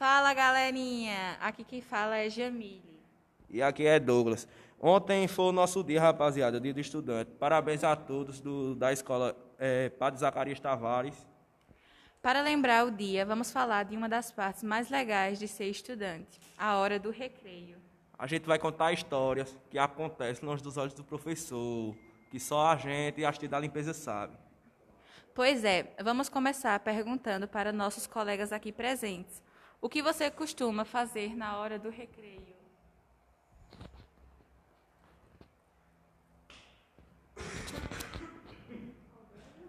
Fala, galerinha. Aqui quem fala é Jamile. E aqui é Douglas. Ontem foi o nosso dia, rapaziada, dia do estudante. Parabéns a todos do, da escola é, Padre Zacarias Tavares. Para lembrar o dia, vamos falar de uma das partes mais legais de ser estudante, a hora do recreio. A gente vai contar histórias que acontecem longe dos olhos do professor, que só a gente e a da limpeza sabe. Pois é, vamos começar perguntando para nossos colegas aqui presentes. O que você costuma fazer na hora do recreio?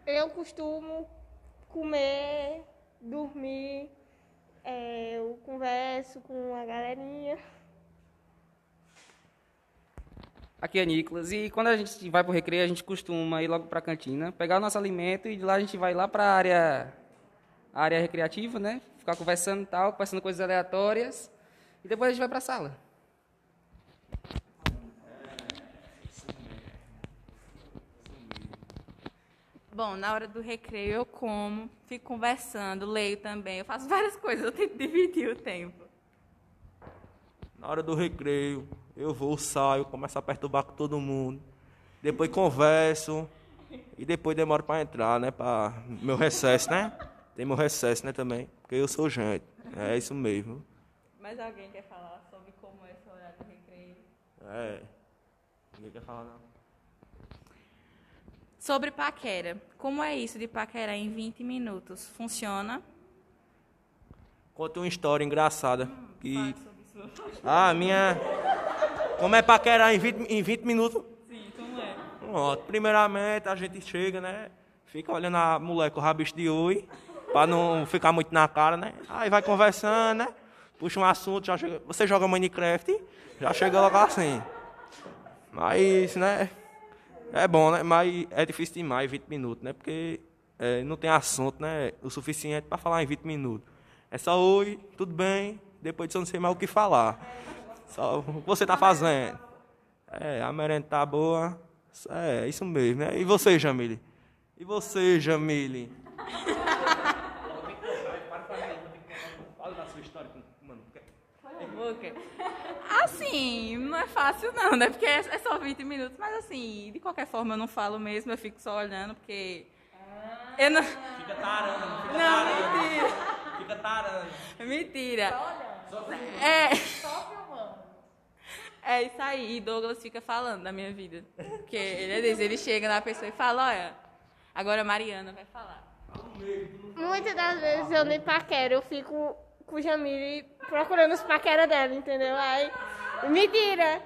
Eu costumo comer, dormir, é, eu converso com a galerinha. Aqui é Nicolas. E quando a gente vai para o recreio, a gente costuma ir logo para a cantina, pegar o nosso alimento e de lá a gente vai lá para a área, área recreativa, né? Ficar conversando e tal, conversando coisas aleatórias. E depois a gente vai para a sala. Bom, na hora do recreio eu como, fico conversando, leio também. Eu faço várias coisas, eu tento dividir o tempo. Na hora do recreio, eu vou, saio, começo a perturbar com todo mundo. Depois converso. E depois demoro para entrar, né? Para meu recesso, né? Tem meu recesso, né, também. Porque eu sou gente. É isso mesmo. Mas alguém quer falar sobre como é esse horário do recreio? É. Ninguém quer falar, não. Sobre paquera. Como é isso de paquerar em 20 minutos? Funciona? Conta uma história engraçada. Hum, que... Ah, minha... Como é paquerar em 20, em 20 minutos? Sim, como é? Pronto. Primeiramente, a gente chega, né? Fica olhando a mulher com o rabicho de oi, pra não ficar muito na cara, né? Aí vai conversando, né? Puxa um assunto, já chega... Você joga Minecraft? Já chega logo assim. Mas, né? É bom, né? Mas é difícil demais 20 minutos, né? Porque é, não tem assunto, né? O suficiente para falar em 20 minutos. É só oi, tudo bem, depois disso eu não sei mais o que falar. Só o que você está fazendo. É, a merenda tá boa. É, isso mesmo, né? E você, Jamile? E você, Jamile? Fala da sua história, mano. Assim, não é fácil não, né? Porque é só 20 minutos, mas assim, de qualquer forma eu não falo mesmo, eu fico só olhando, porque. Ah, eu não... Fica tarando, fica não, tarando. mentira. Fica tarando. Mentira. Só olhando. É. Só filmando. É isso aí. E Douglas fica falando da minha vida. Porque ele é desse, ele chega na pessoa e fala, olha, agora a Mariana vai falar. Muitas das vezes eu nem paquero, eu fico com o Jamile procurando os paquera dela, entendeu? Aí, mentira!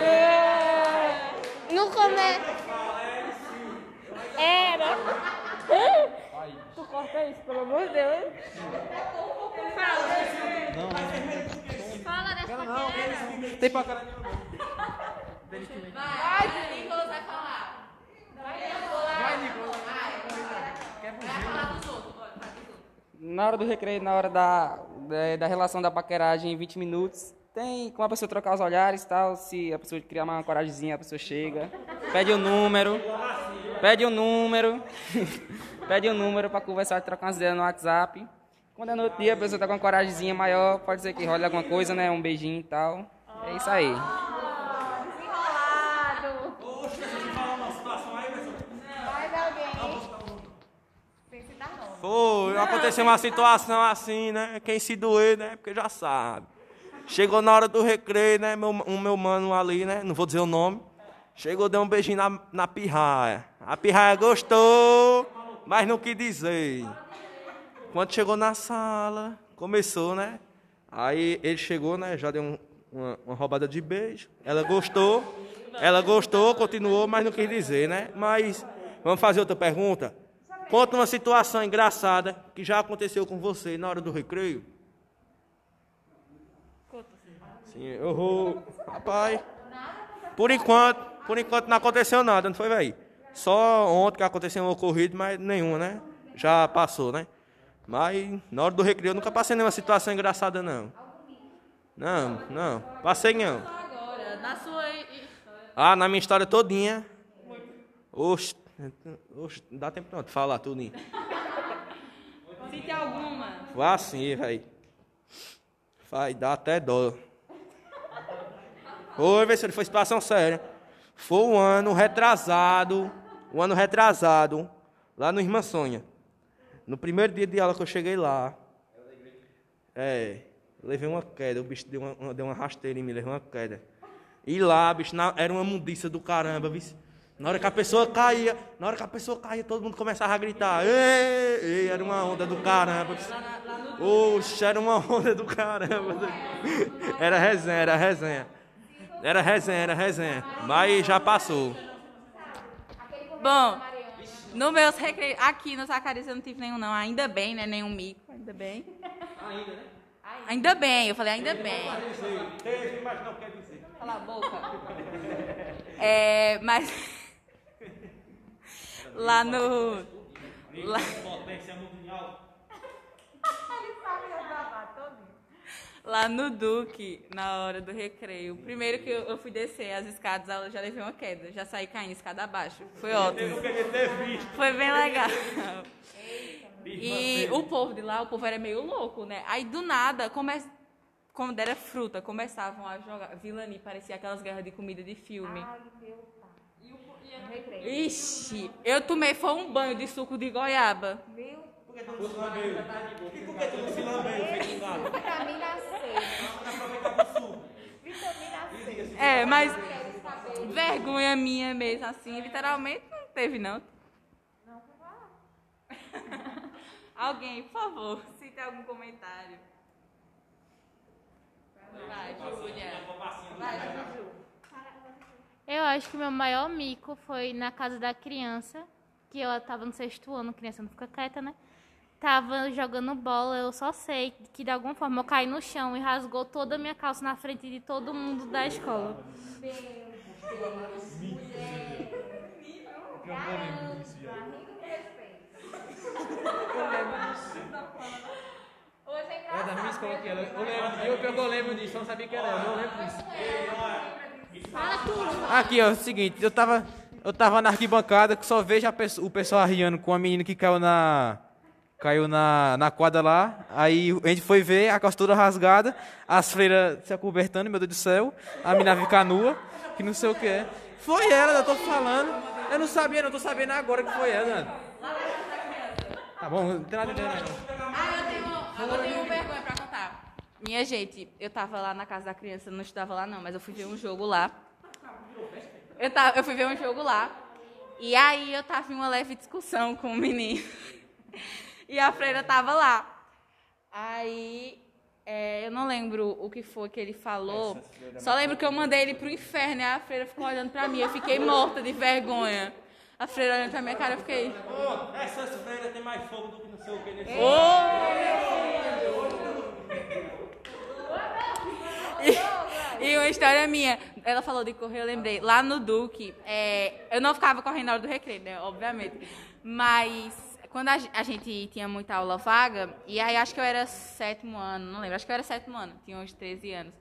É. No começo. Era. Tu corta isso, pelo amor de Deus. Fala. Fala dessa paquera. Tem paquera Vai, Nicolas vai falar. Vai, Nicolas. Vai, Nicolas. Vai falar. Vai dos outros. Na hora do recreio, na hora da, da, da relação da paqueragem em 20 minutos, tem como a pessoa trocar os olhares tal. Se a pessoa criar uma coragemzinha, a pessoa chega, pede o um número, pede o um número, pede o um número para conversar, trocar umas ideias no WhatsApp. Quando é no outro dia, a pessoa tá com uma coragemzinha maior, pode ser que role alguma coisa, né? Um beijinho e tal. É isso aí. Desenrolado. Poxa, deixa eu falar uma situação aí, pessoal. Mais alguém. Sem Foi, aconteceu uma situação assim, né? Quem se doer, né? Porque já sabe. Chegou na hora do recreio, né? Meu, um meu mano ali, né? Não vou dizer o nome. Chegou, deu um beijinho na, na pirraia. A pirraia gostou, mas não quis dizer. Quando chegou na sala, começou, né? Aí ele chegou, né? Já deu um, uma, uma roubada de beijo. Ela gostou. Ela gostou, continuou, mas não quis dizer, né? Mas vamos fazer outra pergunta. Conta uma situação engraçada que já aconteceu com você na hora do recreio. Sim, eu vou. Rapaz. Por enquanto, por enquanto não aconteceu nada, não foi, velho? Só ontem que aconteceu um ocorrido, mas nenhuma, né? Já passou, né? Mas na hora do recreio eu nunca passei nenhuma situação engraçada, não. Não, não. Passei não. Agora, na sua história. Ah, na minha história todinha. Oxe, oxe, não dá tempo não de falar tudo. Sim, Cite alguma. Foi assim, velho. Vai dar até dó. Foi, vê se foi situação séria. Foi um ano retrasado, um ano retrasado, lá no Irmã Sonha. No primeiro dia de aula que eu cheguei lá, é, levei uma queda, o bicho deu uma, deu uma rasteira em mim, levei uma queda. E lá, bicho, na- era uma mundiça do caramba, viu? Na hora que a pessoa caía, na hora que a pessoa caía, todo mundo começava a gritar. Ei, ei, era uma onda do caramba. Oxe, era uma onda do caramba. Era resenha, era resenha. Era resenha, era resenha. Mas já passou. Bom, no meus recreios, aqui no Zacarias eu não tive nenhum não, ainda bem, né, nenhum mico, ainda bem. Ainda, né? Ainda bem, eu falei ainda bem. Teve, mas não quer dizer. Cala a boca. É, mas lá no lá, lá no Duque, na hora do recreio, primeiro que eu, eu fui descer as escadas, eu já levei uma queda, já saí caindo escada abaixo. Foi ótimo. Eu queria ter visto. Foi bem legal. E o povo de lá, o povo era meio louco, né? Aí do nada, come... quando era fruta, começavam a jogar. Vilani, parecia aquelas guerras de comida de filme. Ixi, eu tomei foi um banho de suco de goiaba. Vitamina C. É, mas vergonha minha mesmo, assim, literalmente não teve, não. Alguém, por favor, se tem algum comentário. Vai, Júlia. Vai, Juju. Eu acho que o meu maior mico foi na casa da criança, que eu tava no sexto ano, criança não fica quieta, né? Tava jogando bola, eu só sei que de alguma forma eu caí no chão e rasgou toda a minha calça na frente de todo mundo da escola. É da minha escola que. Eu lembro, eu, eu lembro disso, eu não sabia que era eu lembro disso. Aqui, ó, é o seguinte, eu tava. Eu tava na arquibancada que só vejo o pessoal arriando com a menina que caiu na. Caiu na, na quadra lá. Aí a gente foi ver a toda rasgada, as freiras se acobertando, meu Deus do céu. A menina ficar nua, que não sei o que é. Foi ela, eu tô falando. Eu não sabia, não tô sabendo agora que foi ela. Tá bom, não tem nada de. Ah, eu tenho vergonha pra contar. Minha gente, eu tava lá na casa da criança, não estudava lá não, mas eu fui ver um jogo lá. Eu, tava, eu fui ver um jogo lá. E aí eu tava em uma leve discussão com o menino. E a freira tava lá. Aí é, eu não lembro o que foi que ele falou. Só lembro que eu mandei ele pro inferno e a freira ficou olhando pra mim. Eu fiquei morta de vergonha. A freira olhando pra minha cara, eu fiquei. Ô, essas freiras têm mais fogo do que não sei o que nesse E, e uma história minha, ela falou de correr, eu lembrei, lá no Duque, é, eu não ficava correndo na hora do recreio, né, obviamente, mas quando a, a gente tinha muita aula vaga, e aí acho que eu era sétimo ano, não lembro, acho que eu era sétimo ano, tinha uns 13 anos,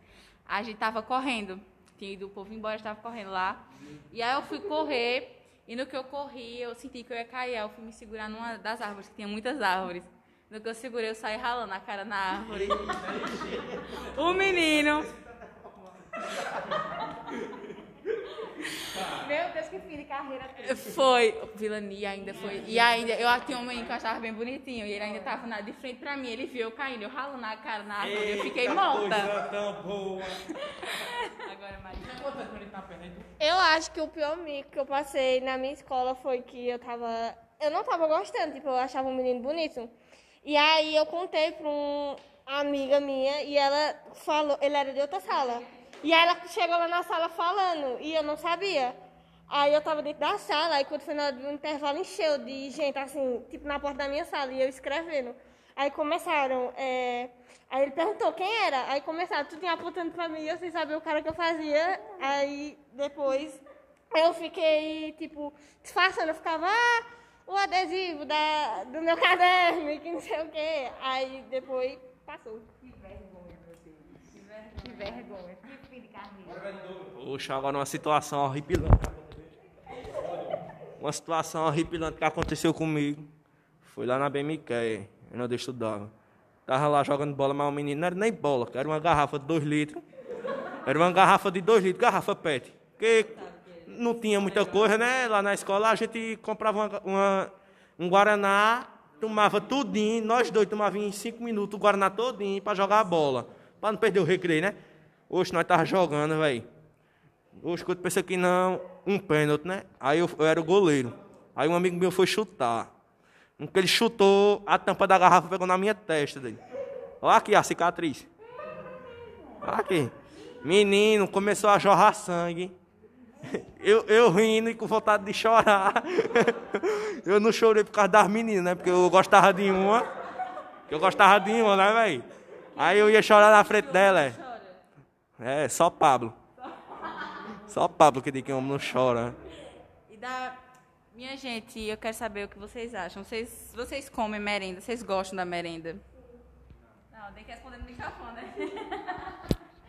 a gente tava correndo, tinha ido o povo embora, estava correndo lá, e aí eu fui correr, e no que eu corri, eu senti que eu ia cair, eu fui me segurar numa das árvores, que tinha muitas árvores, no que eu segurei, eu saí ralando a cara na árvore. O menino Meu Deus, que fim de carreira. Foi, vilania ainda foi. E ainda, eu tinha um menino que eu achava bem bonitinho, e ele ainda tava na, de frente pra mim, ele viu eu caindo, eu ralo na cara na árvore, eu fiquei morta. Coisa tão boa. Agora, mais. Eu acho que o pior mico que eu passei na minha escola foi que eu tava. Eu não tava gostando, tipo, eu achava um menino bonito. E aí eu contei pra um amiga minha e ela falou, ele era de outra sala. E aí ela chegou lá na sala falando, e eu não sabia. Aí eu tava dentro da sala, aí quando foi do intervalo, encheu de gente, assim, tipo, na porta da minha sala, e eu escrevendo. Aí começaram, é... aí ele perguntou quem era, aí começaram, tudo apontando pra mim, eu sem saber o cara que eu fazia. Aí depois eu fiquei, tipo, disfarçando, eu ficava, ah, o adesivo da, do meu caderno, que não sei o quê. Aí depois passou. Que vergonha, carreira. Poxa, agora uma situação horripilante. Uma situação horripilante que aconteceu comigo. Foi lá na BMQ. onde eu estudava. Tava lá jogando bola, mas o menino não era nem bola, era uma garrafa de 2 litros. Era uma garrafa de 2 litros, garrafa PET. Porque não tinha muita coisa, né? Lá na escola a gente comprava uma, uma- um Guaraná, tomava tudinho, nós dois tomávamos em 5 minutos o Guaraná todinho para jogar a bola. Para não perder o recreio, né? Hoje nós tava jogando, velho. Hoje quando pensei que não, um pênalti, né? Aí eu, eu era o goleiro. Aí um amigo meu foi chutar. No que ele chutou, a tampa da garrafa pegou na minha testa dele. Olha aqui a cicatriz. Olha aqui. Menino, começou a jorrar sangue. Eu, eu rindo e com vontade de chorar. Eu não chorei por causa das meninas, né? Porque eu gostava de uma. Eu gostava de uma, né, velho? Aí eu ia chorar na frente dela. É, é só Pablo. Só Pablo que diz que homem não chora. E da... Minha gente, eu quero saber o que vocês acham. Vocês, vocês comem merenda? Vocês gostam da merenda? Não, tem que responder no microfone, né?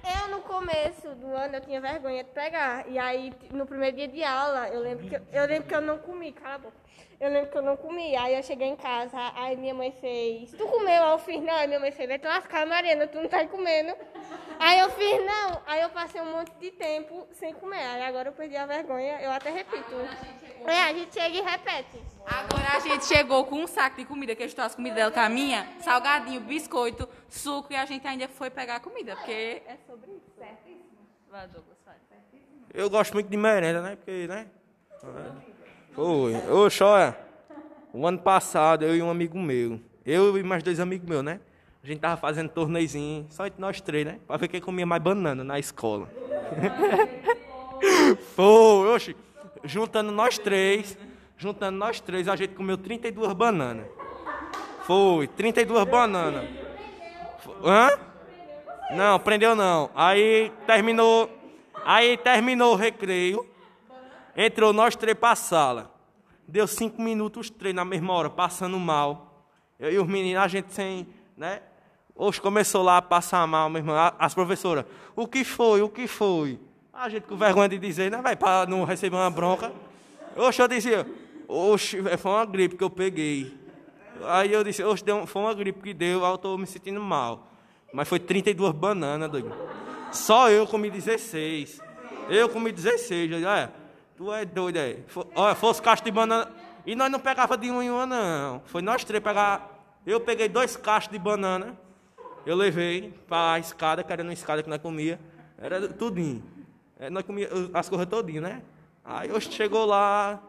Eu, no começo do ano, eu tinha vergonha de pegar. E aí, no primeiro dia de aula, eu lembro que eu, eu lembro que eu não comi, cala a boca. Eu lembro que eu não comi. Aí eu cheguei em casa, aí minha mãe fez, tu comeu? Aí eu fiz, não. Aí minha mãe fez, vai te lascar, Mariana, tu não tá comendo. Aí eu fiz, não. Aí eu passei um monte de tempo sem comer. Aí agora eu perdi a vergonha, eu até repito. É, a gente chega e repete. Agora a gente chegou com um saco de comida, que eu estou as comidas dela com a minha, salgadinho, biscoito, suco, e a gente ainda foi pegar a comida, porque é sobre isso. Certíssimo. Vai, Douglas, vai. Eu gosto muito de merenda, né? Porque, né? Foi. Ô, Chora. O ano passado, eu e um amigo meu, eu e mais dois amigos meus, né? A gente tava fazendo torneizinho, só entre nós três, né? Pra ver quem comia mais banana na escola. Foi, oxe. Juntando nós três, juntando nós três, a gente comeu 32 bananas. Foi, 32 bananas. Hã? Não, prendeu não. Aí terminou. Aí terminou o recreio. Entrou nós três pra sala. Deu cinco minutos os três na mesma hora, passando mal. Eu e os meninos, a gente sem, né? Hoje começou lá a passar mal, meu irmão. A- As professoras, o que foi? O que foi? A gente com vergonha de dizer, né, velho, pra não receber uma bronca. Oxe, eu dizia, oxe, véi, foi uma gripe que eu peguei. Aí eu disse, oxe, deu, um- foi uma gripe que deu, aí eu tô me sentindo mal. Mas foi 32 bananas, doido. Só eu comi 16. Eu comi 16. Eu, disse, tu é doido aí. Fo- Olha, fosse caixa de banana. E nós não pegava de uma em uma, não. Foi nós três pegar. Eu peguei dois cachos de banana. Eu levei pra escada, que era uma escada que nós comia. Era tudinho. É, nós comia as coisas todinho, né? Aí hoje chegou lá,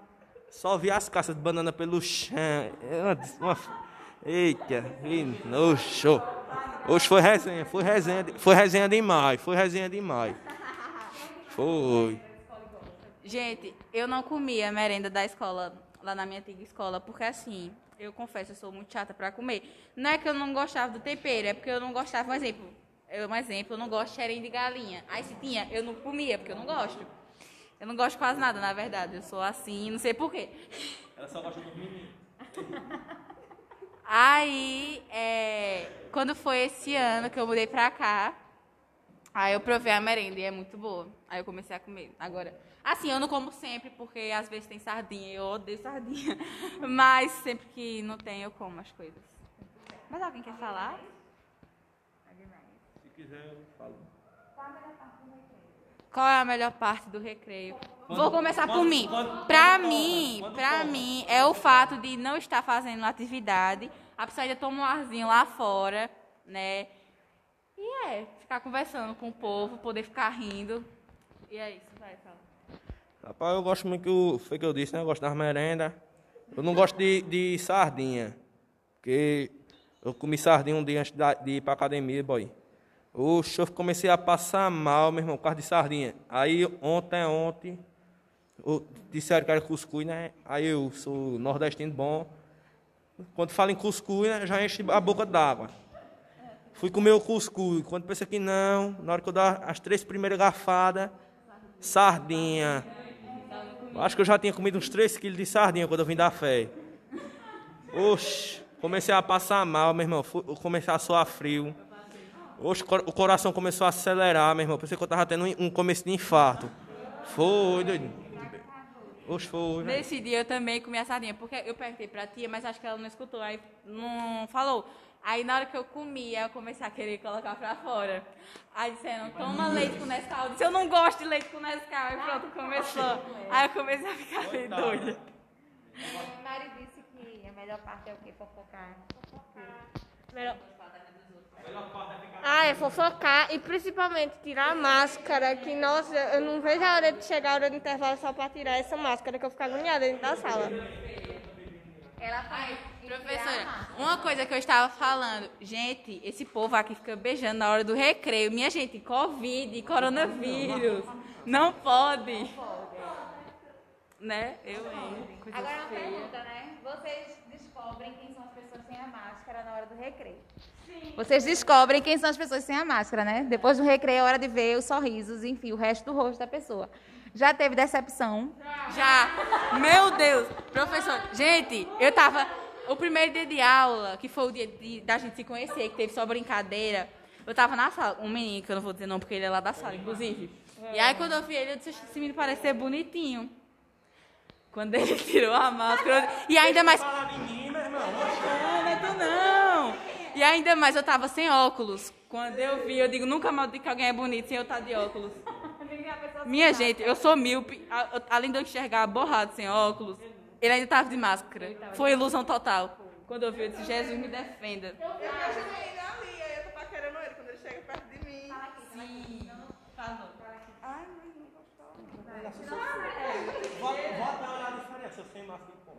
só vi as caixas de banana pelo chão. Uma Eita, que nojo. Hoje foi resenha, foi resenha, foi resenha demais, foi resenha demais. Foi. Gente, eu não comia merenda da escola, lá na minha antiga escola, porque assim, eu confesso, eu sou muito chata pra comer. Não é que eu não gostava do tempero, é porque eu não gostava, um exemplo, eu, um exemplo, eu não gosto de xerém de galinha. Aí se tinha, eu não comia, porque eu não gosto. Eu não gosto quase nada, na verdade. Eu sou assim, não sei porquê. Ela só gosta dos meninos. Aí, é, quando foi esse ano que eu mudei pra cá, aí eu provei a merenda e é muito boa. Aí eu comecei a comer. Agora, assim, eu não como sempre, porque às vezes tem sardinha e eu odeio sardinha. Mas sempre que não tem, eu como as coisas. Mas alguém quer falar? Se quiser, eu falo. Qual é a melhor parte do recreio? Vou começar por mim. Pra mim, pra mim, é o fato de não estar fazendo atividade. A pessoa ainda toma um arzinho lá fora, né? E é, ficar conversando com o povo, poder ficar rindo. E é isso, vai, fala. Rapaz, eu gosto muito que o. Foi que eu disse, né? Eu gosto das merendas. Eu não gosto de, de sardinha. Porque eu comi sardinha um dia antes de ir pra academia, boy. Oxe, eu comecei a passar mal, meu irmão, por de sardinha. Aí ontem, ontem, disseram que era cuscuz, né? Aí eu sou nordestino bom. Quando falo em cuscuz, né, já enche a boca d'água. Fui comer o cuscuz. Quando pensei que não, na hora que eu dar as três primeiras garfadas, sardinha. Acho que eu já tinha comido uns 3 quilos de sardinha quando eu vim da fé. Oxe, comecei a passar mal, meu irmão. Fui, comecei a suar frio. Oxe, o coração começou a acelerar, meu irmão. Pensei que eu tava tendo um- começo de infarto. Foi, doido. Oxe, foi. Nesse dia eu também comi a sardinha, porque eu perguntei pra tia, mas acho que ela não escutou, aí não falou. Aí na hora que eu comi, aí eu comecei a querer colocar pra fora. Aí disseram, toma leite com Nescau. Eu disse, eu não gosto de leite com Nescau. Aí pronto, começou. Aí eu comecei a ficar meio doida. Mari disse que a melhor parte é o quê? Fofocar. Melhor... Ah, é fofocar e principalmente tirar a máscara, que nossa, eu não vejo a hora de chegar a hora do intervalo só pra tirar essa máscara, que eu fico agoniada dentro da sala. Ela faz. Professora, uma coisa que eu estava falando, gente, esse povo aqui fica beijando na hora do recreio. Minha gente, Covid, coronavírus. Não pode. Né? Eu, hein? Coisa Agora uma feia. pergunta, né? Vocês descobrem quem são as pessoas sem a máscara na hora do recreio. Vocês descobrem quem são as pessoas sem a máscara, né? Depois do recreio é hora de ver os sorrisos, enfim, o resto do rosto da pessoa. Já teve decepção? Já. Meu Deus. Professor, gente, eu tava. O primeiro dia de aula, que foi o dia de- da gente se conhecer, que teve só brincadeira, eu tava na sala. Um menino, que eu não vou dizer não, porque ele é lá da sala, inclusive. E aí quando eu vi ele, eu disse, esse menino parece ser bonitinho. Quando ele tirou a máscara. E ainda mais. Fala de mim, meu irmão. Não, não é tu não. E ainda mais, eu tava sem óculos. Quando eu vi, eu digo, nunca mais digo que alguém é bonito sem eu estar de óculos. Minha gente, eu sou míope. Além de eu enxergar borrado sem óculos, ele ainda tava de máscara. Foi ilusão total. Quando eu vi, eu disse, Jesus me defenda. Eu imaginei ele ali, aí eu tô paquerando ele quando ele chega perto de mim. Sim. Falou. Ai, mas não gostou. Bota olhar a diferença sem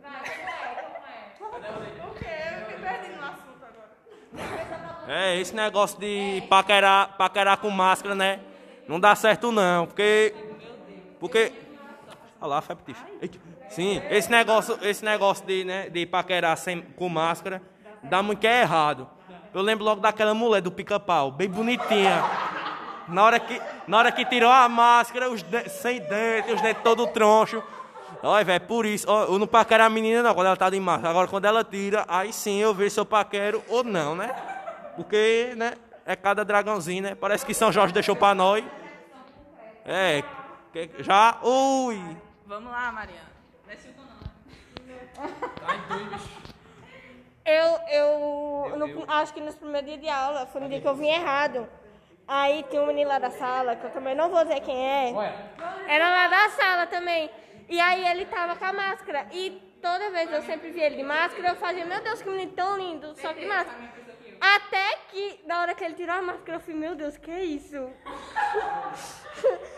máscara e com. O quê? Eu no assunto agora. É, esse negócio de paquerar, paquerar com máscara, né? Não dá certo não, porque... Porque... Olha lá, Feptis. Sim, esse negócio, esse negócio de, né, de paquerar sem, com máscara dá muito que é errado. Eu lembro logo daquela mulher do pica-pau, bem bonitinha. Na hora que, na hora que tirou a máscara, os de- sem dentes, os dentes todo troncho. Olha, velho, por isso, ó, eu não paquero a menina não, quando ela tá de máscara. Agora, quando ela tira, aí sim eu vejo se eu paquero ou não, né? Porque, né, é cada dragãozinho, né? Parece que São Jorge deixou pra nós. É, que- já, ui. Vamos lá, Mariana. Não é cinco, não. Eu, eu no- acho que nos primeiros dias de aula, foi no dia que eu vim errado. Aí tinha um menino lá da sala, que eu também não vou dizer quem é. Era lá da sala também. E aí ele tava com a máscara. E toda vez eu sempre via ele de máscara, eu fazia, meu Deus, que menino tão lindo, só que máscara. Até que, na hora que ele tirou a máscara, eu falei, meu Deus, que é isso?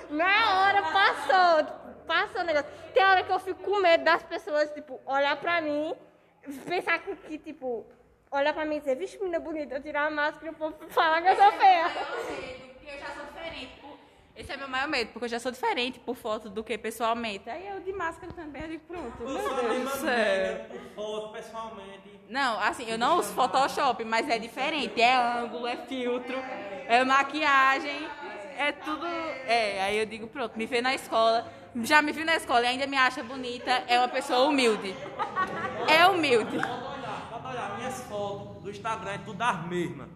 na hora passou, passou o negócio. Tem hora que eu fico com medo das pessoas, tipo, olhar pra mim, pensar que, que, tipo, olhar pra mim e dizer, vixe, menina bonita, eu tirar a máscara e o povo falar que eu sou feia. Eu já sou diferente. É meu maior medo, porque eu já sou diferente por foto do que pessoalmente. Aí eu de máscara também, eu digo, pronto. Meu Deus do céu. Foto, pessoalmente. Não, assim, eu não uso Photoshop, mas é diferente. É ângulo, é filtro, é maquiagem, é tudo. É, aí eu digo, pronto, me vê na escola. Já me viu na escola e ainda me acha bonita, é uma pessoa humilde. É humilde. Pode olhar, pode olhar. Minhas fotos do Instagram é tudo as mesmas.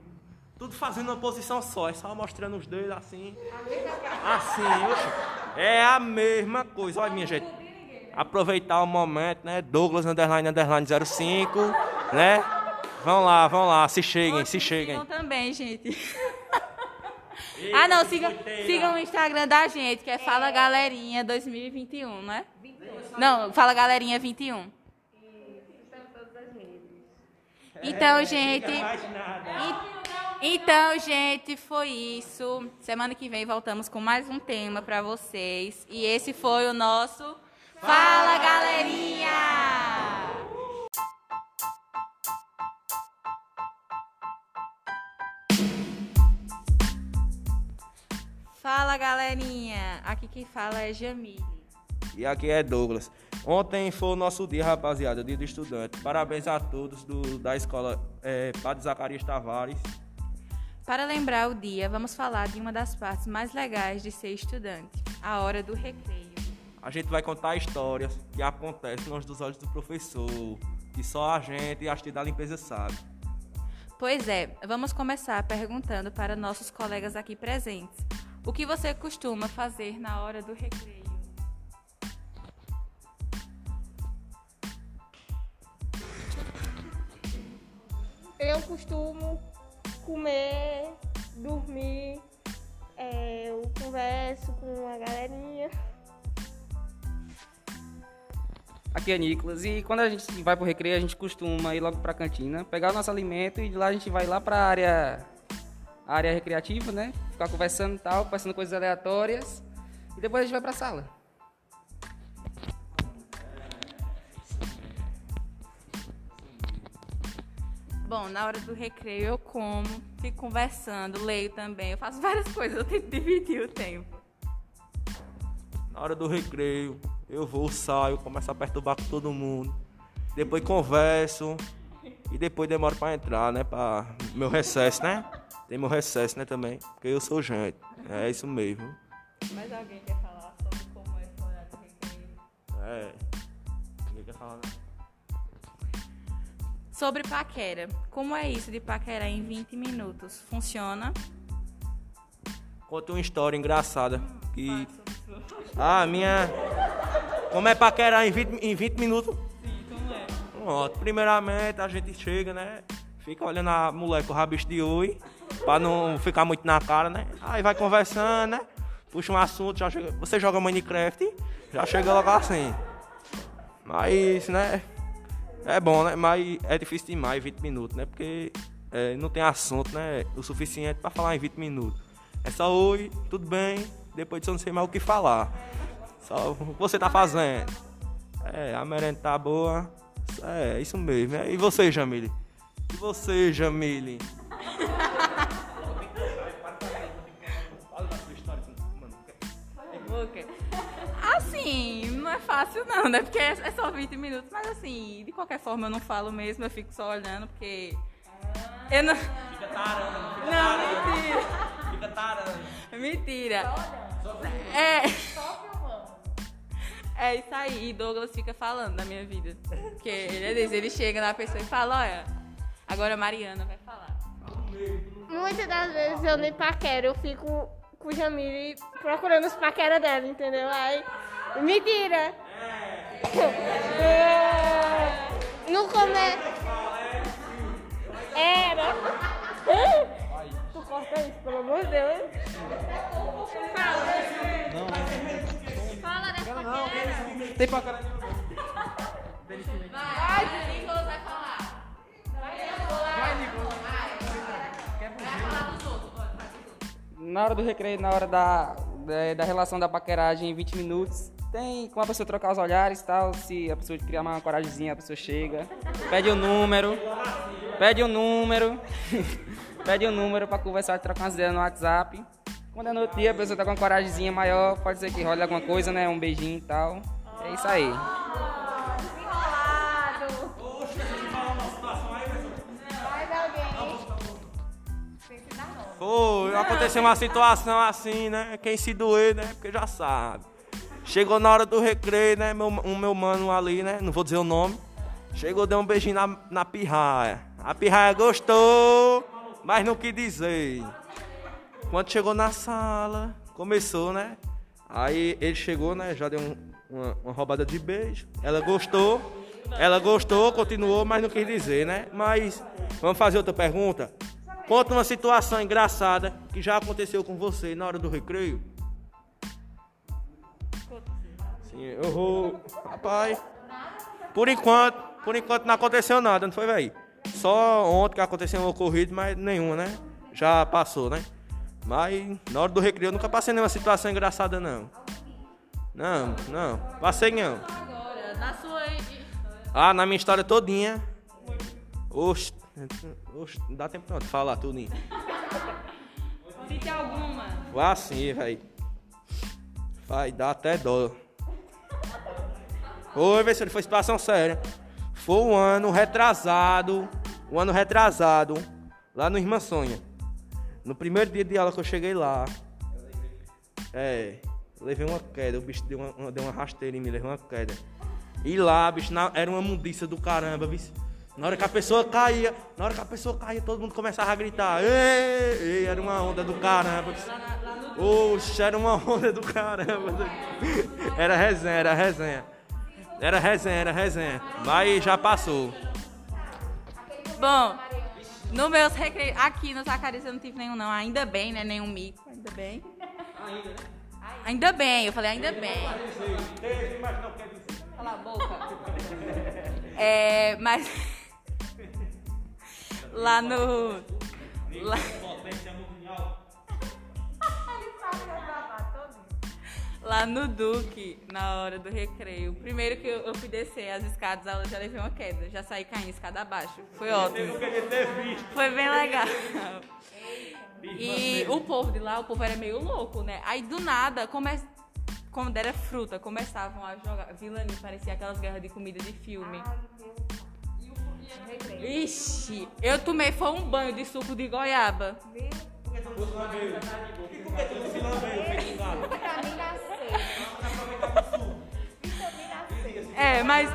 Tudo fazendo uma posição só, é só mostrando os dedos assim. Assim. É a mesma coisa. Olha, minha gente. Aproveitar o momento, né? Douglas underline underline 05, né? Vão lá, vão lá, se cheguem, se cheguem. Sigam também, gente. ah, não, sigam, sigam o Instagram da gente, que é Fala Galerinha 2021, não é? Não, Fala Galerinha 21. Então, gente. e- Então, gente, foi isso. Semana que vem voltamos com mais um tema pra vocês. E esse foi o nosso Fala Galerinha! Fala galerinha! Aqui quem fala é Jamile. E aqui é Douglas. Ontem foi o nosso dia, rapaziada, dia do estudante. Parabéns a todos do, da escola é, Padre Zacarias Tavares. Para lembrar o dia, vamos falar de uma das partes mais legais de ser estudante, a hora do recreio. A gente vai contar histórias que acontecem longe dos olhos do professor, que só a gente e a gente da limpeza sabe. Pois é, vamos começar perguntando para nossos colegas aqui presentes. O que você costuma fazer na hora do recreio? Eu costumo comer, dormir, é, eu converso com a galerinha. Aqui é Nicolas. E quando a gente vai pro recreio, a gente costuma ir logo pra cantina, pegar o nosso alimento e de lá a gente vai lá pra área, área recreativa, né? Ficar conversando e tal, passando coisas aleatórias. E depois a gente vai pra sala. Bom, na hora do recreio eu como, fico conversando, leio também. Eu faço várias coisas, eu tento dividir o tempo. Na hora do recreio, eu vou, saio, começo a perturbar com todo mundo. Depois converso. E depois demoro pra entrar, né? Pra meu recesso, né? Tem meu recesso, né, também. Porque eu sou gente. É isso mesmo. Mas alguém quer falar sobre como é a hora do recreio? É. Ninguém quer falar, né? Sobre paquera. Como é isso de paquerar em 20 minutos? Funciona? Conta uma história engraçada. Que. Ah, minha. Como é paquerar em 20, em 20 minutos? Sim, como é? Pronto. Primeiramente, a gente chega, né? Fica olhando a moleque, o rabicho de oi. Pra não ficar muito na cara, né? Aí vai conversando, né? Puxa um assunto, já chega. Você joga Minecraft? Já chega logo assim. Mas, né? É bom, né? Mas é difícil demais 20 minutos, né? Porque é, não tem assunto, né? O suficiente pra falar em 20 minutos. É só oi, tudo bem. Depois disso eu não sei mais o que falar. Só o que você tá fazendo. É, a merenda tá boa. É, isso mesmo. E você, Jamile? E você, Jamile? Assim, não é fácil não, né? Porque é é só 20 minutos, mas assim, de qualquer forma eu não falo mesmo, eu fico só olhando, porque. Eu não. Fica tarando. Não, mentira. Fica tarando. Mentira. É. É isso aí. E Douglas fica falando da minha vida. Porque ele, ele chega na pessoa e fala, olha, agora a Mariana vai falar. Muitas das vezes eu nem paquero, eu fico com o Jamile procurando os paquera dela, entendeu? Aí, mentira! É. No começo. Era. Tu corta isso, pelo amor de Deus. Fala dessa paquera. Tem pra caralho. Vai, o Nicolas vai falar. Na hora do recreio, na hora da, da, da relação da paqueragem, em 20 minutos, tem como a pessoa trocar os olhares e tal. Se a pessoa criar uma coragemzinha, a pessoa chega, pede o número, pede o número, pede o número pra conversar, trocar umas ideias no WhatsApp. Quando é no dia, a pessoa tá com uma coragemzinha maior, pode ser que role alguma coisa, né? Um beijinho e tal. É isso aí. Foi, aconteceu uma situação assim, né? Quem se doer, né? Porque já sabe. Chegou na hora do recreio, né? Meu, um meu mano ali, né? Não vou dizer o nome. Chegou, deu um beijinho na, na pirraia. A pirraia gostou, mas não quis dizer. Quando chegou na sala, começou, né? Aí ele chegou, né? Já deu um- uma, uma roubada de beijo. Ela gostou. Ela gostou, continuou, mas não quis dizer, né? Mas vamos fazer outra pergunta. Conta uma situação engraçada que já aconteceu com você na hora do recreio. Sim, eu vou. Rapaz. Por enquanto, por enquanto não aconteceu nada, não foi, velho? Só ontem que aconteceu um ocorrido, mas nenhum, né? Já passou, né? Mas na hora do recreio eu nunca passei nenhuma situação engraçada, não. Não, não. Passei não. Na sua. Ah, na minha história todinha. Oxe, oxe, não dá tempo não de falar tudinho. Cite alguma. Foi assim, velho. Vai dar até dó. Oi, se foi situação séria. Foi um ano retrasado, um ano retrasado, lá no Irmã Sonha. No primeiro dia de aula que eu cheguei lá, é, levei uma queda, o bicho deu uma, deu uma rasteira em mim, levei uma queda. E lá, bicho, na- era uma mundiça do caramba, bicho. Na hora que a pessoa caía, na hora que a pessoa caía, todo mundo começava a gritar. Ei, ei, era uma onda do caramba. Oxe, era uma onda do caramba. Era resenha, era resenha. Era resenha, era resenha. Mas já passou. Bom, No meus recreios, aqui no Zacarias eu não tive nenhum não, ainda bem, né, nenhum mico, ainda bem. Ainda, né? Ainda bem, eu falei ainda bem. Cala a boca. É, mas... Lá no... Lá... Lá no Duque, na hora do recreio. Primeiro que eu, eu fui descer as escadas, eu já levei uma queda. Já saí caindo escada abaixo. Foi ótimo. Foi bem legal. E o povo de lá, o povo era meio louco, né? Aí do nada, come... quando era fruta, começavam a jogar. Vilani, parecia aquelas guerras de comida de filme. Ixi, eu tomei foi um banho de suco de goiaba. É, mas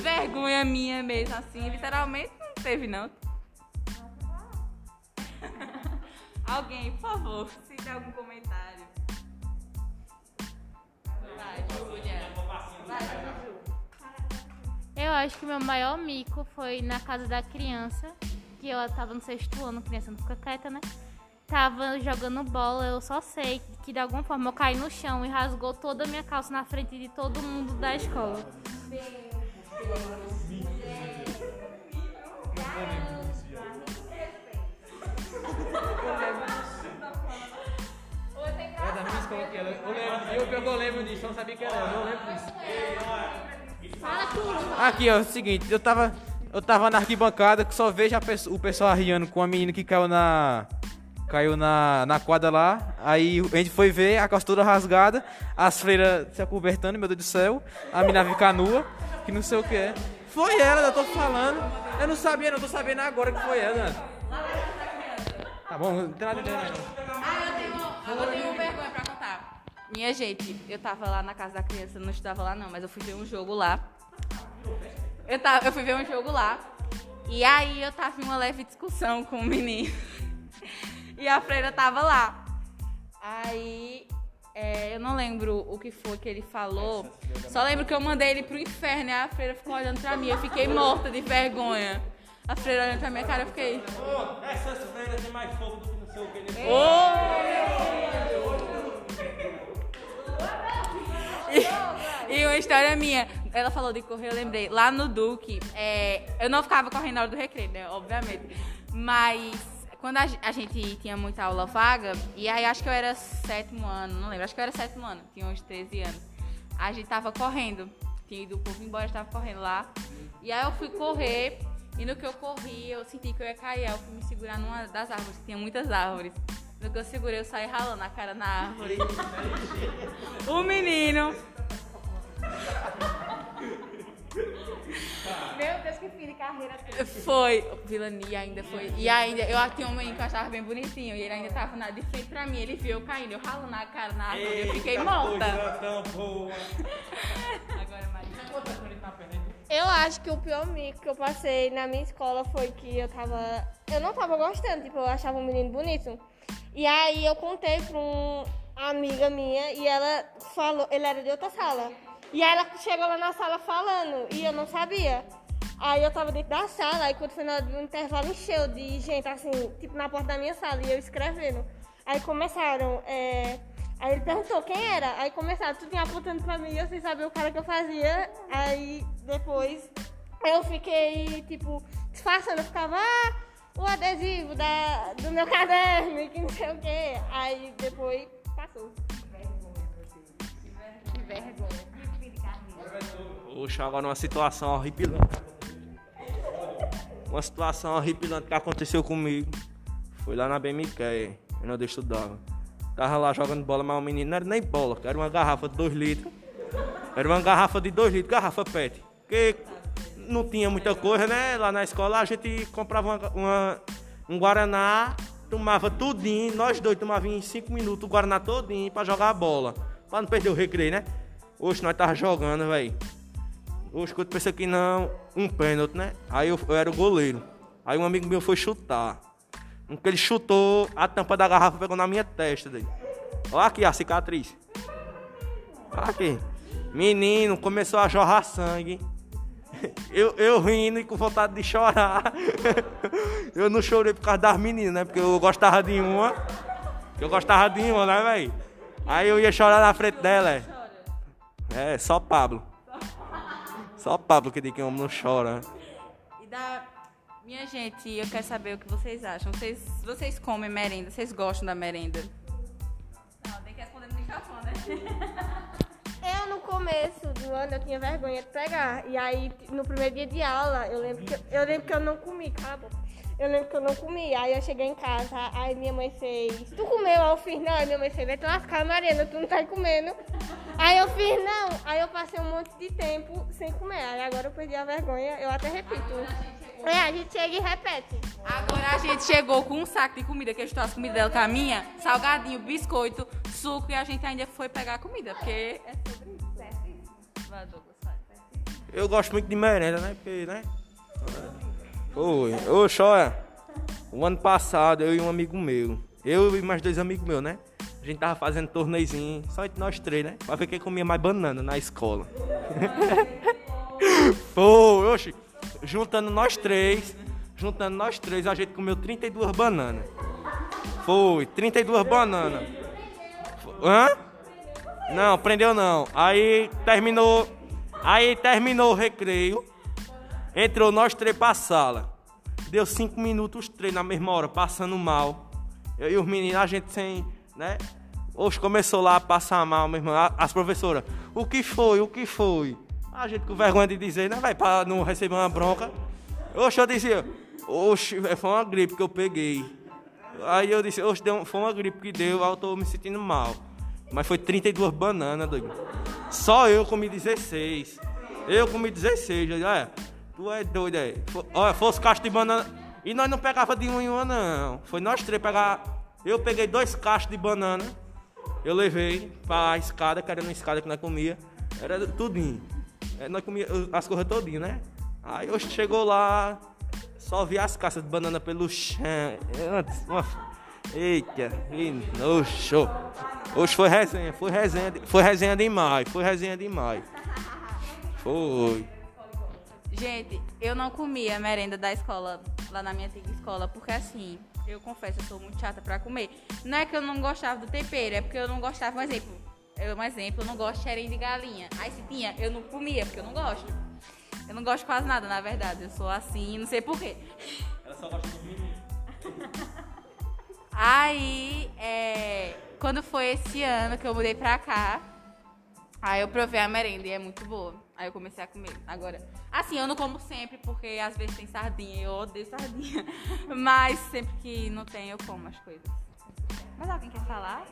vergonha minha mesmo, assim, literalmente não teve, não. Alguém, por favor, se algum comentário. Vai, Júlia. Vai. Eu acho que o meu maior mico foi na casa da criança, que eu tava no sexto ano, criança não fica quieta, né? Tava jogando bola, eu só sei que de alguma forma eu caí no chão e rasgou toda a minha calça na frente de todo mundo da escola. É da minha escola que ela. Eu lembro, eu, eu, lembro disso, eu não sabia que era eu lembro disso. Aqui, ó, é o seguinte, eu tava. Eu tava na arquibancada que só vejo o pessoal riando com a menina que caiu na. Caiu na, na quadra lá. Aí a gente foi ver a costura rasgada, as freiras se acobertando, meu Deus do céu. A menina ficar nua, que não sei o que é. Foi ela, eu tô falando. Eu não sabia, não tô sabendo agora que foi ela. Tá bom, não tem nada de. Ah, eu tenho, eu tenho vergonha pra contar. Minha gente, eu tava lá na casa da criança, não estava lá não, mas eu fui ver um jogo lá. Eu, tava, eu fui ver um jogo lá. E aí eu tava em uma leve discussão com o menino. E a freira tava lá. Aí é, eu não lembro o que foi que ele falou. Só lembro que eu mandei ele pro inferno e a freira ficou olhando pra mim. Eu fiquei morta de vergonha. A freira olhando pra minha cara, eu fiquei. Essas freiras têm mais fogo do que não sei o que nesse E, e uma história minha, ela falou de correr, eu lembrei. Lá no Duque, é, eu não ficava correndo na hora do recreio, né? Obviamente. Mas quando a, a gente tinha muita aula vaga, e aí acho que eu era sétimo ano, não lembro, acho que eu era sétimo ano, tinha uns 13 anos. A gente tava correndo, tinha ido o povo embora, estava correndo lá. E aí eu fui correr, e no que eu corri, eu senti que eu ia cair. Eu fui me segurar numa das árvores, que tinha muitas árvores. No que eu segurei, eu saí ralando a cara na árvore. o menino Meu Deus, que fim de carreira. Foi, vilania ainda foi. E ainda, eu tinha um menino que eu achava bem bonitinho, e ele ainda tava na, de frente pra mim, ele viu eu caindo, eu ralo na cara na árvore, eu fiquei morta. Agora, Maria. Eu acho que o pior mico que eu passei na minha escola foi que eu tava. Eu não tava gostando, tipo, eu achava um menino bonito. E aí eu contei pra um amiga minha e ela falou, ele era de outra sala. E aí ela chegou lá na sala falando, e eu não sabia. Aí eu tava dentro da sala, aí quando foi do intervalo, encheu de gente, assim, tipo, na porta da minha sala, e eu escrevendo. Aí começaram, é... Aí ele perguntou quem era, aí começaram tudo apontando pra mim, eu sem saber o cara que eu fazia. Aí depois eu fiquei, tipo, disfarçando, eu ficava, ah, o adesivo da, do meu caderno e que não sei o quê. Aí depois passou. Que vergonha. Que fim Poxa, agora uma situação horripilante. Uma situação horripilante que aconteceu comigo. Foi lá na onde eu estudava. Tava lá jogando bola, mas o menino não era nem bola, era uma garrafa de 2 litros. Era uma garrafa de 2 litros, garrafa PET. Porque não tinha muita coisa, né? Lá na escola a gente comprava uma, uma- um Guaraná, tomava tudinho, nós dois tomávamos em 5 minutos o Guaraná todinho pra jogar a bola. Pra não perder o recreio, né? Hoje nós tava jogando, velho. Hoje quando pensei que não, um pênalti, né? Aí eu, eu era o goleiro. Aí um amigo meu foi chutar. No que ele chutou, a tampa da garrafa pegou na minha testa daí. Olha aqui a cicatriz. Olha aqui. Menino, começou a jorrar sangue. Eu, eu rindo e com vontade de chorar. Eu não chorei por causa das meninas, né? Porque eu gostava de uma. Eu gostava de uma, né, velho? Aí eu ia chorar na frente dela. É, só Pablo. Só Pablo que diz que homem não chora. E da... Minha gente, eu quero saber o que vocês acham. Vocês, vocês comem merenda? Vocês gostam da merenda? Não, tem que responder no microfone, né? Eu, no começo do ano, eu tinha vergonha de pegar. E aí, no primeiro dia de aula, eu lembro que eu, eu lembro que eu não comi, cala a boca. Eu lembro que eu não comi. Aí eu cheguei em casa, aí minha mãe fez. Tu comeu? Aí eu fiz, não. Aí minha mãe fez, vai te lascar, Mariana, tu não tá comendo. Aí eu fiz, não. Aí eu passei um monte de tempo sem comer. Aí agora eu perdi a vergonha, eu até repito. É, a gente chega e repete. Agora a gente chegou com um saco de comida, que eu estou as comidas dela com a minha, salgadinho, biscoito, suco, e a gente ainda foi pegar a comida, porque é sobre isso. Eu gosto muito de merenda, né? Porque, né? Foi. Ô, Xóia, o ano passado, eu e um amigo meu, eu e mais dois amigos meus, né? A gente tava fazendo torneizinho, só entre nós três, né? Pra ver quem comia mais banana na escola. Foi, oxe, juntando nós três, juntando nós três, a gente comeu 32 bananas. Foi, 32 bananas. Hã? Não, prendeu não. Aí terminou, aí terminou o recreio. Entrou nós três pra sala. Deu cinco minutos os três na mesma hora, passando mal. Eu e os meninos, a gente sem, né? Hoje começou lá a passar mal, meu irmão. As professoras, o que foi? O que foi? A gente com vergonha de dizer, né, vai, pra não receber uma bronca. Oxe, eu dizia, oxe, foi uma gripe que eu peguei. Aí eu disse, oxe, deu, foi uma gripe que deu, aí eu tô me sentindo mal. Mas foi 32 bananas, doido. Só eu comi 16. Eu comi 16. Eu, é, tu é doido aí. Fo- Olha, fosse caixa de banana. E nós não pegava de uma em uma, não. Foi nós três pegar. Eu peguei dois cachos de banana. Eu levei pra escada, que era uma escada que nós comia. Era tudinho. É, nós comia uh, as coisas todinho, né? Aí hoje chegou lá, só vi as caças de banana pelo chão. Antes. Eita, que nojo. Hoje foi resenha, foi resenha, foi resenha demais, foi resenha demais. Foi. Gente, eu não comia merenda da escola, lá na minha antiga escola, porque assim, eu confesso, eu sou muito chata pra comer. Não é que eu não gostava do tempero, é porque eu não gostava, um exemplo, eu, um exemplo, eu não gosto de xerém de galinha. Aí se tinha, eu não comia, porque eu não gosto. Eu não gosto quase nada, na verdade. Eu sou assim, não sei porquê. Ela só gosta de mim. Aí, é, quando foi esse ano que eu mudei pra cá, aí eu provei a merenda e é muito boa. Aí eu comecei a comer. Agora, assim, eu não como sempre, porque às vezes tem sardinha e eu odeio sardinha. Mas sempre que não tem, eu como as coisas. Mas alguém quer falar?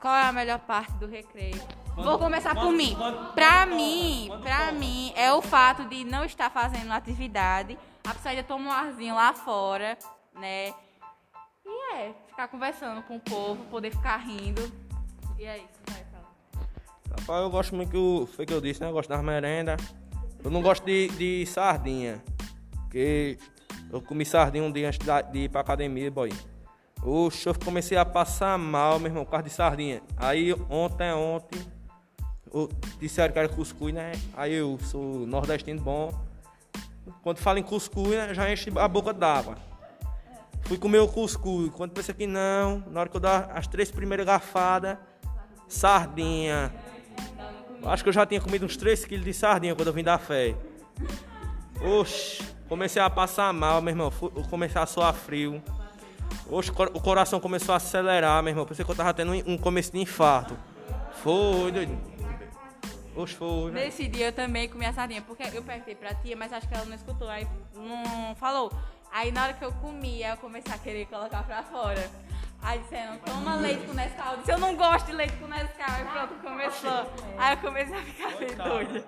Qual é a melhor parte do recreio? Vou começar por mim. Pra mim, pra mim, é o fato de não estar fazendo atividade. A pessoa ainda toma um arzinho lá fora, né? E é, ficar conversando com o povo, poder ficar rindo. E é isso, vai, fala. Rapaz, eu gosto muito que o, foi que eu disse, né? Eu gosto das merendas. Eu não gosto de, de sardinha. Porque eu comi sardinha um dia antes de ir pra academia, boy. Oxe, eu comecei a passar mal, meu irmão, por causa de sardinha. Aí ontem, ontem, o- disseram que era cuscuz, né? Aí eu sou nordestino bom. Quando falo em cuscuz, né, já enche a boca d'água. Fui comer o cuscuz. Quando pensei que não, na hora que eu dar as três primeiras garfadas, sardinha. Acho que eu já tinha comido uns 3 quilos de sardinha quando eu vim da fé. Oxe, comecei a passar mal, meu irmão. Comecei a suar frio. Oxe, o coração começou a acelerar, meu irmão. Pensei que eu tava tendo um, começo de infarto. Foi, doido. Foi. Nesse dia eu também comi a sardinha, porque eu perguntei pra tia, mas acho que ela não escutou, aí não falou. Aí na hora que eu comi, aí eu comecei a querer colocar pra fora. Aí disseram, toma leite com Nescau. Eu disse, eu não gosto de leite com Nescau. Aí pronto, começou. Aí eu comecei a ficar meio doida.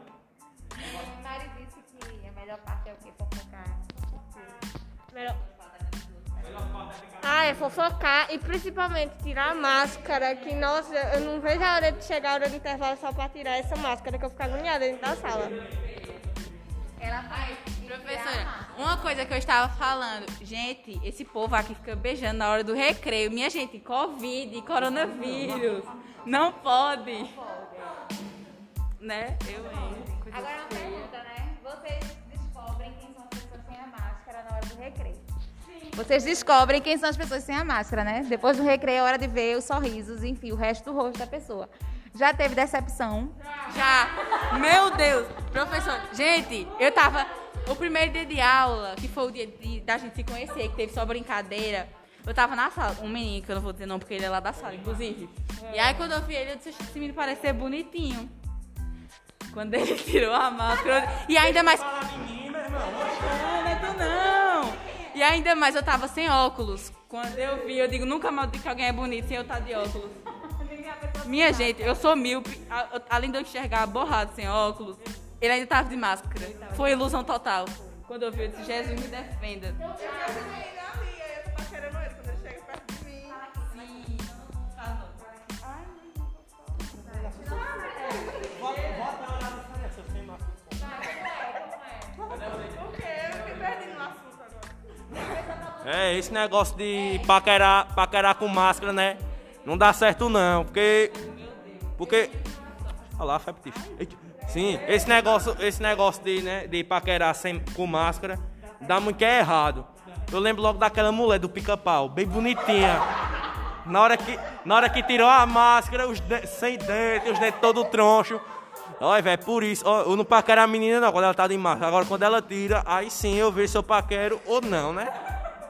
Mari disse que a melhor parte é o que? Fofocar. Melhor. Ah, é fofocar e principalmente tirar a máscara, que nossa, eu não vejo a hora de chegar a hora do intervalo só pra tirar essa máscara, que eu fico agoniada dentro da sala. Ela faz. Professora, uma coisa que eu estava falando, gente, esse povo aqui fica beijando na hora do recreio. Minha gente, Covid, coronavírus. Não pode. né? Eu, hein? Agora uma pergunta, né? Vocês descobrem quem são as pessoas sem a máscara na hora do recreio. Vocês descobrem quem são as pessoas sem a máscara, né? Depois do recreio é hora de ver os sorrisos, enfim, o resto do rosto da pessoa. Já teve decepção? Já. Meu Deus. Professor, gente, eu tava. O primeiro dia de aula, que foi o dia de- da gente se conhecer, que teve só brincadeira. Eu tava na sala, um menino, que eu não vou dizer não, porque ele é lá da sala, inclusive. E aí quando eu vi ele, eu disse, esse menino parece ser bonitinho. Quando ele tirou a máscara. E ainda mais. Fala meu irmão. Não, não é tu não. E ainda mais, eu tava sem óculos. Quando eu vi, eu digo, nunca mais digo que alguém é bonito sem eu estar de óculos. Minha gente, eu sou míope. Além de eu enxergar borrado sem óculos, ele ainda tava de máscara. Foi ilusão total. Quando eu vi, eu disse, Jesus me defenda. Eu vi ele ali, aí eu tô paquerando ele quando ele chega perto de mim. O quê? Eu me perdi no assunto agora. É, esse negócio de paquerar, paquerar com máscara, né? Não dá certo não, porque. Porque. Olha lá, foi. Eita. Sim, esse negócio, esse negócio de, né, de paquerar sem, com máscara dá muito que é errado. Eu lembro logo daquela mulher do pica-pau, bem bonitinha. Na hora que, na hora que tirou a máscara, os de- sem dentes, os dentes todo troncho. Olha, velho, por isso, ó, eu não paquero a menina não, quando ela tá de máscara. Agora, quando ela tira, aí sim eu vejo se eu paquero ou não, né?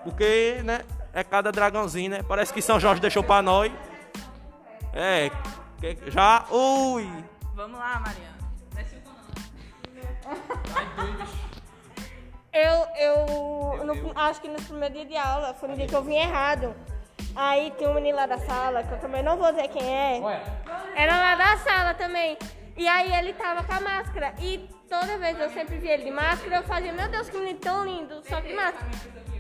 Porque, né, é cada dragãozinho, né? Parece que São Jorge deixou pra nós. É, já, ui. Vamos lá, Mariana. Eu, eu no- acho que no primeiro dia de aula foi no dia que eu vim errado. Aí tinha um menino lá da sala, que eu também não vou dizer quem é. Era lá da sala também. E aí ele tava com a máscara. E toda vez eu sempre via ele de máscara, eu fazia, meu Deus, que menino tão lindo, só que máscara.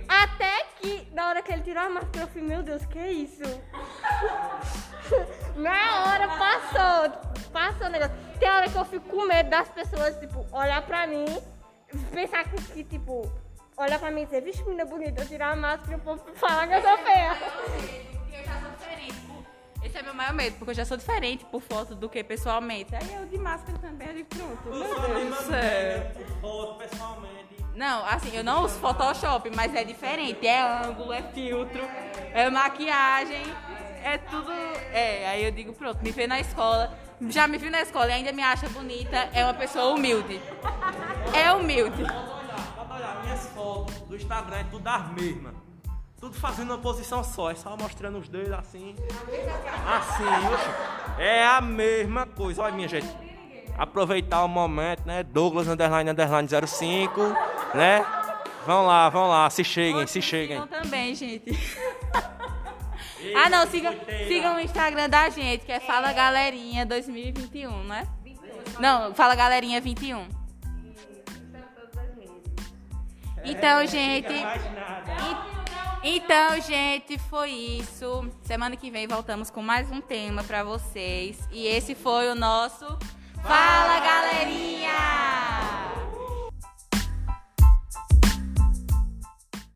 Até que, na hora que ele tirou a máscara, eu falei, meu Deus, que é isso? Na hora passou, passou o negócio. Tem hora que eu fico com medo das pessoas, tipo, olhar pra mim, pensar que, que, tipo, olhar pra mim e dizer, vixe, menina bonita, eu tirar a máscara e o povo falar que eu sou feia. Eu já sou diferente. por- Esse é meu maior medo, porque eu já sou diferente por foto do que pessoalmente. Aí eu de máscara também, eu digo, pronto. Meu Deus do céu. Foto, pessoalmente. Não, assim, eu não uso Photoshop, mas é diferente. É ângulo, é filtro, é maquiagem, é tudo. É, aí eu digo, pronto, me vê na escola. Já me viu na escola e ainda me acha bonita, é uma pessoa humilde. É humilde. Pode olhar, minhas fotos do Instagram é tudo as mesmas. Tudo fazendo uma posição só, é só mostrando os dedos assim. Assim. É a mesma coisa. Olha, minha gente. Aproveitar o momento, né? Douglas underline underline 05, né? Vão lá, vão lá, se cheguem, se cheguem. Sigam também, gente. ah, não, sigam, sigam o Instagram da gente, que é Fala Galerinha 2021, né? Não, Fala Galerinha 21. Então, gente. Então, gente, foi isso. Semana que vem voltamos com mais um tema pra vocês. E esse foi o nosso Fala Galerinha!